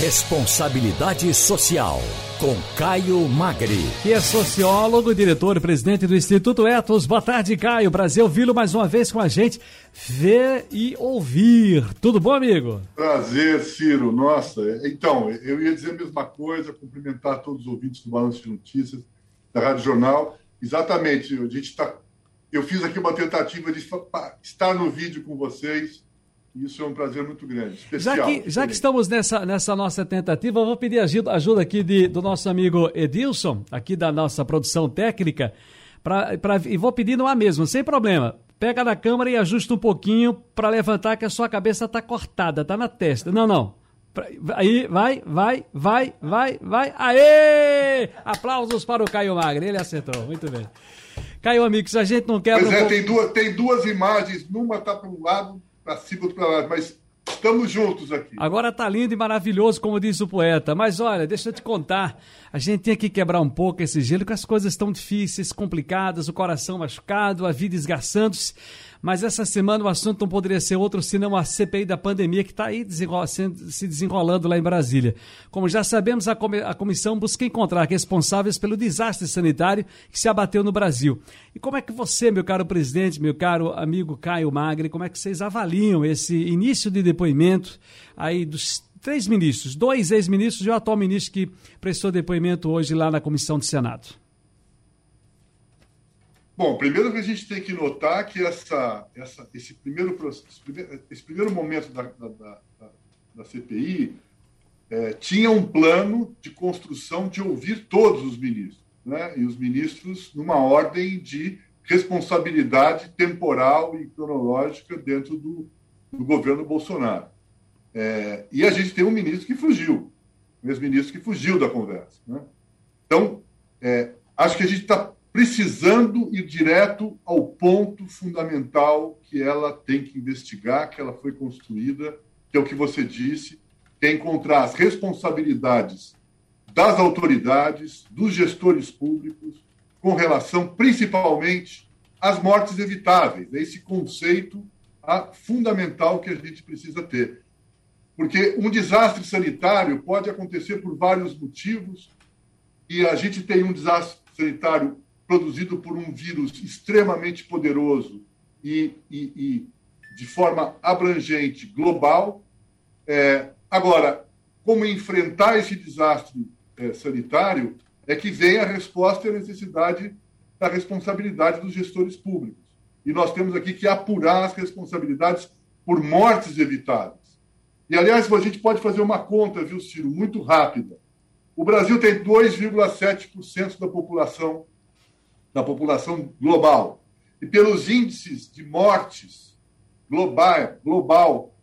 Responsabilidade Social, com Caio Magri. Que é sociólogo, diretor e presidente do Instituto Etos. Boa tarde, Caio. Prazer ouvi-lo mais uma vez com a gente. Ver e ouvir. Tudo bom, amigo? Prazer, Ciro. Nossa, então, eu ia dizer a mesma coisa, cumprimentar todos os ouvintes do Balanço de Notícias, da Rádio Jornal. Exatamente, a gente está. Eu fiz aqui uma tentativa de estar no vídeo com vocês isso é um prazer muito grande. Especial, já que, já que estamos nessa, nessa nossa tentativa, eu vou pedir ajuda, ajuda aqui de, do nosso amigo Edilson, aqui da nossa produção técnica, pra, pra, e vou pedir no ar mesmo, sem problema. Pega na câmera e ajusta um pouquinho para levantar que a sua cabeça está cortada, está na testa. Não, não. Aí, vai, vai, vai, vai, vai. Aê! Aplausos para o Caio Magre, ele acertou, muito bem. Caio, amigo, se a gente não quer. Pois é, tem, duas, tem duas imagens, numa está para um lado, para cima para mas estamos juntos aqui. Agora tá lindo e maravilhoso, como diz o poeta. Mas olha, deixa eu te contar, a gente tem que quebrar um pouco esse gelo, que as coisas estão difíceis, complicadas, o coração machucado, a vida esgarçando-se. Mas essa semana o assunto não poderia ser outro senão a CPI da pandemia que está aí se desenrolando lá em Brasília. Como já sabemos, a, a comissão busca encontrar responsáveis pelo desastre sanitário que se abateu no Brasil. E como é que você, meu caro presidente, meu caro amigo Caio Magre, como é que vocês avaliam esse início de depoimento aí dos três ministros, dois ex-ministros e o atual ministro que prestou depoimento hoje lá na comissão do Senado? Bom, primeiro que a gente tem que notar que essa, essa, esse, primeiro, esse, primeiro, momento da, da, da, da CPI é, tinha um plano de construção de ouvir todos os ministros, né? e os ministros numa ordem de responsabilidade temporal e cronológica dentro do, do governo Bolsonaro. É, e a gente tem um ministro que fugiu, um ex-ministro que fugiu da conversa. Né? Então, é, acho que a gente está precisando ir direto ao ponto fundamental que ela tem que investigar, que ela foi construída, que é o que você disse, que é encontrar as responsabilidades das autoridades, dos gestores públicos, com relação principalmente às mortes evitáveis. É esse conceito fundamental que a gente precisa ter. Porque um desastre sanitário pode acontecer por vários motivos, e a gente tem um desastre sanitário produzido por um vírus extremamente poderoso e, e, e de forma abrangente, global. É, agora, como enfrentar esse desastre é, sanitário é que vem a resposta e a necessidade da responsabilidade dos gestores públicos. E nós temos aqui que apurar as responsabilidades por mortes evitadas. E, aliás, a gente pode fazer uma conta, viu, Ciro, muito rápida. O Brasil tem 2,7% da população da população global. E pelos índices de mortes global, global,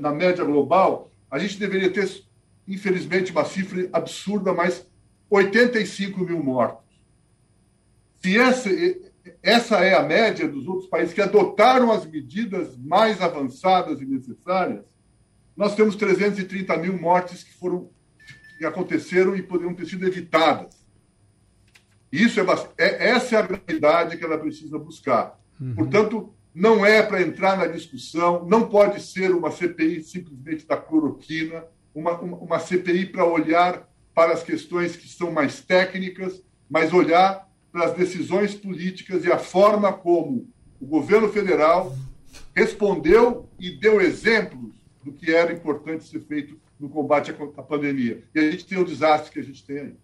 na média global, a gente deveria ter, infelizmente, uma cifra absurda, mas 85 mil mortos. Se essa, essa é a média dos outros países que adotaram as medidas mais avançadas e necessárias, nós temos 330 mil mortes que foram que aconteceram e poderiam ter sido evitadas. Isso é, é essa é a gravidade que ela precisa buscar. Uhum. Portanto, não é para entrar na discussão, não pode ser uma CPI simplesmente da cloroquina, uma, uma, uma CPI para olhar para as questões que são mais técnicas, mas olhar para as decisões políticas e a forma como o governo federal respondeu e deu exemplos do que era importante ser feito no combate à pandemia. E a gente tem o desastre que a gente tem aí.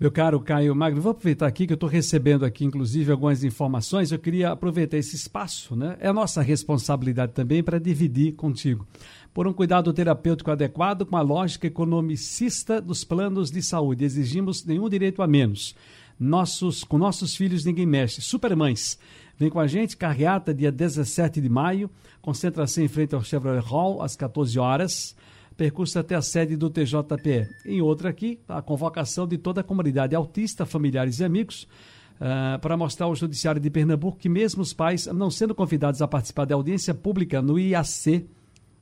Meu caro Caio Magno, vou aproveitar aqui que eu estou recebendo aqui, inclusive, algumas informações. Eu queria aproveitar esse espaço, né? É nossa responsabilidade também para dividir contigo. Por um cuidado terapêutico adequado com a lógica economicista dos planos de saúde. Exigimos nenhum direito a menos. Nossos, com nossos filhos ninguém mexe. Supermães. Vem com a gente, carreata, dia 17 de maio. Concentração em frente ao Chevrolet Hall, às 14 horas percurso até a sede do TJPE. Em outra aqui, a convocação de toda a comunidade autista, familiares e amigos, uh, para mostrar ao Judiciário de Pernambuco que mesmo os pais, não sendo convidados a participar da audiência pública no IAC,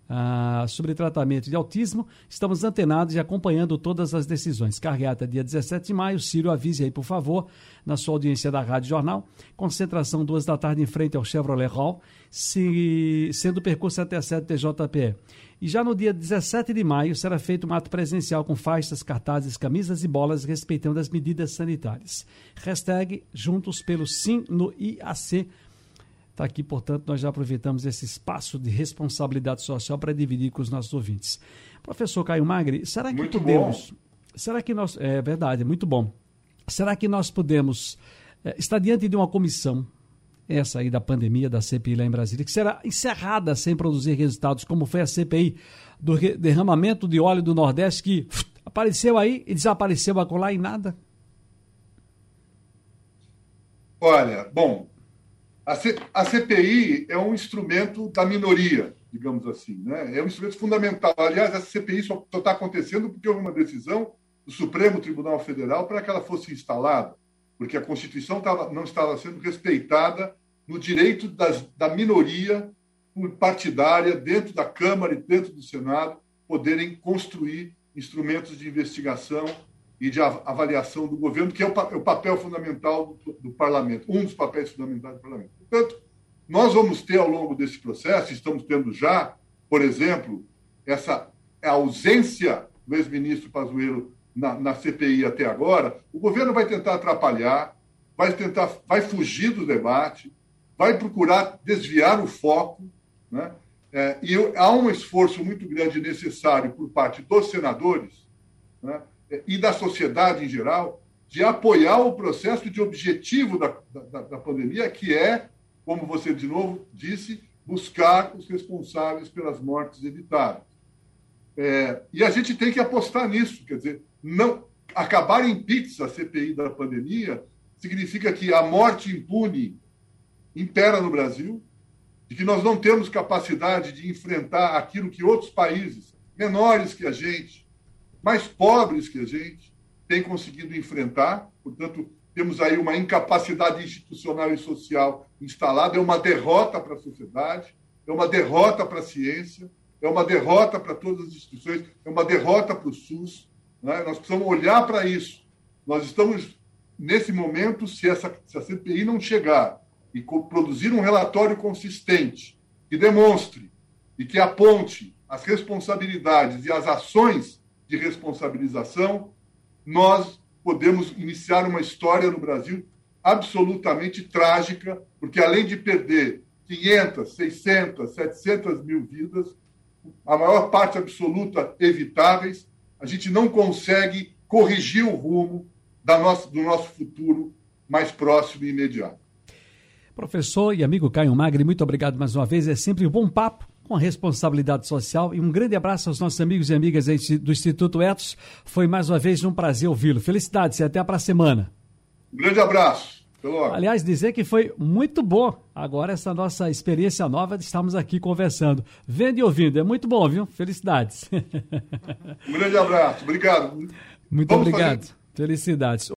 ah, sobre tratamento de autismo. Estamos antenados e acompanhando todas as decisões. Carreata dia 17 de maio. Ciro, avise aí, por favor, na sua audiência da Rádio Jornal. Concentração duas da tarde em frente ao Chevrolet Hall, se, sendo percurso até a 7 TJPE. E já no dia 17 de maio será feito um ato presencial com faixas, cartazes, camisas e bolas respeitando as medidas sanitárias. Hashtag Juntos pelo Sim no IAC está aqui, portanto, nós já aproveitamos esse espaço de responsabilidade social para dividir com os nossos ouvintes. Professor Caio Magri, será que muito podemos. Bom. Será que nós. É verdade, muito bom. Será que nós podemos é, estar diante de uma comissão, essa aí da pandemia, da CPI lá em Brasília, que será encerrada sem produzir resultados, como foi a CPI do derramamento de óleo do Nordeste, que uf, apareceu aí e desapareceu acolá e nada? Olha, bom, a, C, a CPI é um instrumento da minoria, digamos assim. Né? É um instrumento fundamental. Aliás, a CPI só está acontecendo porque houve uma decisão do Supremo Tribunal Federal para que ela fosse instalada, porque a Constituição tava, não estava sendo respeitada no direito das, da minoria partidária dentro da Câmara e dentro do Senado poderem construir instrumentos de investigação e de avaliação do governo, que é o, papel fundamental do, do, parlamento, um dos papéis fundamentais do parlamento. Portanto, nós vamos ter ao longo desse processo, estamos tendo já, por exemplo, essa ausência do ex-ministro Pazuello na, na, CPI até agora, o governo vai tentar atrapalhar, vai tentar, vai fugir do debate, vai procurar desviar o foco, né? É, e há um esforço muito grande necessário por parte dos senadores, né? E da sociedade em geral de apoiar o processo de objetivo da, da, da pandemia, que é, como você de novo disse, buscar os responsáveis pelas mortes evitadas. É, e a gente tem que apostar nisso, quer dizer, não acabar em pizza a CPI da pandemia significa que a morte impune impera no Brasil, e que nós não temos capacidade de enfrentar aquilo que outros países menores que a gente, mais pobres que a gente, tem conseguido enfrentar. Portanto, temos aí uma incapacidade institucional e social instalada, é uma derrota para a sociedade, é uma derrota para a ciência, é uma derrota para todas as instituições, é uma derrota para o SUS. Né? Nós precisamos olhar para isso. Nós estamos, nesse momento, se, essa, se a CPI não chegar e produzir um relatório consistente, que demonstre e que aponte as responsabilidades e as ações de responsabilização, nós podemos iniciar uma história no Brasil absolutamente trágica, porque além de perder 500, 600, 700 mil vidas, a maior parte absoluta evitáveis, a gente não consegue corrigir o rumo da nossa, do nosso futuro mais próximo e imediato. Professor e amigo Caio Magri, muito obrigado mais uma vez. É sempre um bom papo com responsabilidade social. E um grande abraço aos nossos amigos e amigas do Instituto Etos. Foi mais uma vez um prazer ouvi-lo. Felicidades e até para a semana. Um grande abraço. Aliás, dizer que foi muito bom agora essa nossa experiência nova de estarmos aqui conversando. Vendo e ouvindo, é muito bom, viu? Felicidades. Um grande abraço, obrigado. Muito Vamos obrigado. Fazer... Felicidades.